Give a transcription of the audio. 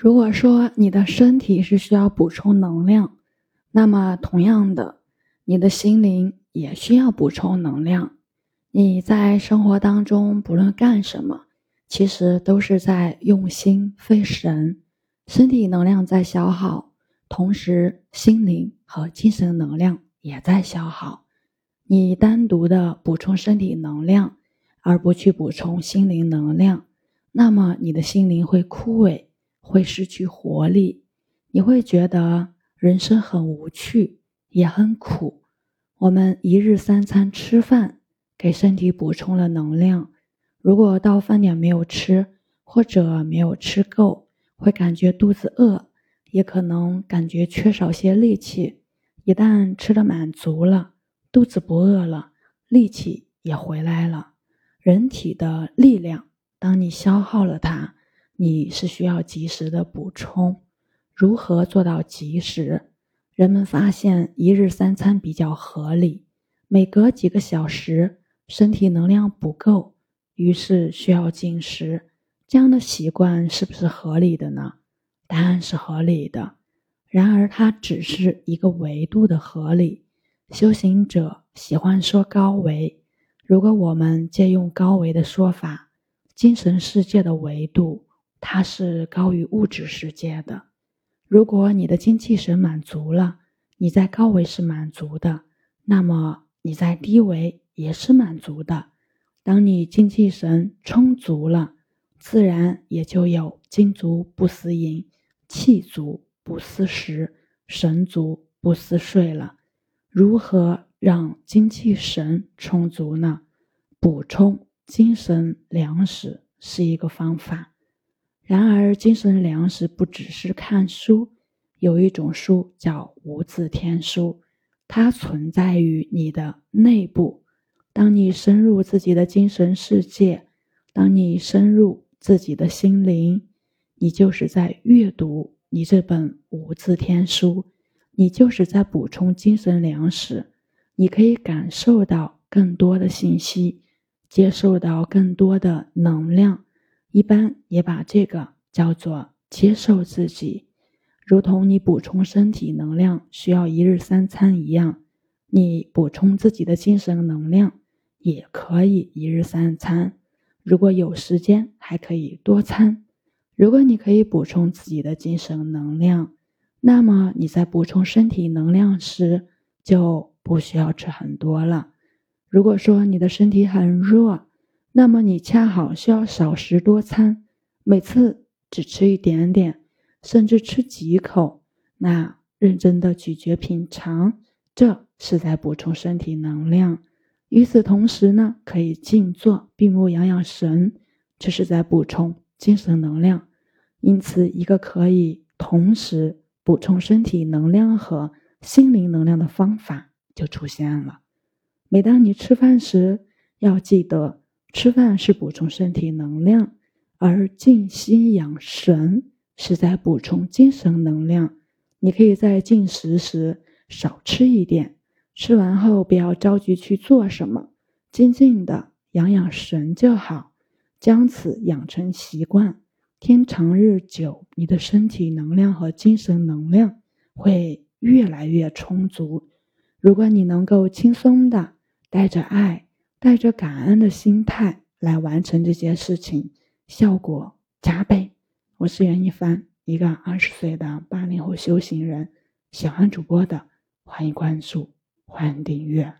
如果说你的身体是需要补充能量，那么同样的，你的心灵也需要补充能量。你在生活当中不论干什么，其实都是在用心费神，身体能量在消耗，同时心灵和精神能量也在消耗。你单独的补充身体能量，而不去补充心灵能量，那么你的心灵会枯萎。会失去活力，你会觉得人生很无趣，也很苦。我们一日三餐吃饭，给身体补充了能量。如果到饭点没有吃，或者没有吃够，会感觉肚子饿，也可能感觉缺少些力气。一旦吃的满足了，肚子不饿了，力气也回来了。人体的力量，当你消耗了它。你是需要及时的补充，如何做到及时？人们发现一日三餐比较合理，每隔几个小时身体能量不够，于是需要进食。这样的习惯是不是合理的呢？答案是合理的。然而，它只是一个维度的合理。修行者喜欢说高维，如果我们借用高维的说法，精神世界的维度。它是高于物质世界的。如果你的精气神满足了，你在高维是满足的，那么你在低维也是满足的。当你精气神充足了，自然也就有精足不思淫，气足不思食，神足不思睡了。如何让精气神充足呢？补充精神粮食是一个方法。然而，精神粮食不只是看书，有一种书叫无字天书，它存在于你的内部。当你深入自己的精神世界，当你深入自己的心灵，你就是在阅读你这本无字天书，你就是在补充精神粮食。你可以感受到更多的信息，接受到更多的能量。一般也把这个叫做接受自己，如同你补充身体能量需要一日三餐一样，你补充自己的精神能量也可以一日三餐。如果有时间，还可以多餐。如果你可以补充自己的精神能量，那么你在补充身体能量时就不需要吃很多了。如果说你的身体很弱，那么你恰好需要少食多餐，每次只吃一点点，甚至吃几口。那认真的咀嚼品尝，这是在补充身体能量。与此同时呢，可以静坐闭目养养神，这是在补充精神能量。因此，一个可以同时补充身体能量和心灵能量的方法就出现了。每当你吃饭时，要记得。吃饭是补充身体能量，而静心养神是在补充精神能量。你可以在进食时少吃一点，吃完后不要着急去做什么，静静的养养神就好。将此养成习惯，天长日久，你的身体能量和精神能量会越来越充足。如果你能够轻松的带着爱。带着感恩的心态来完成这些事情，效果加倍。我是袁一帆，一个二十岁的八零后修行人。喜欢主播的，欢迎关注，欢迎订阅。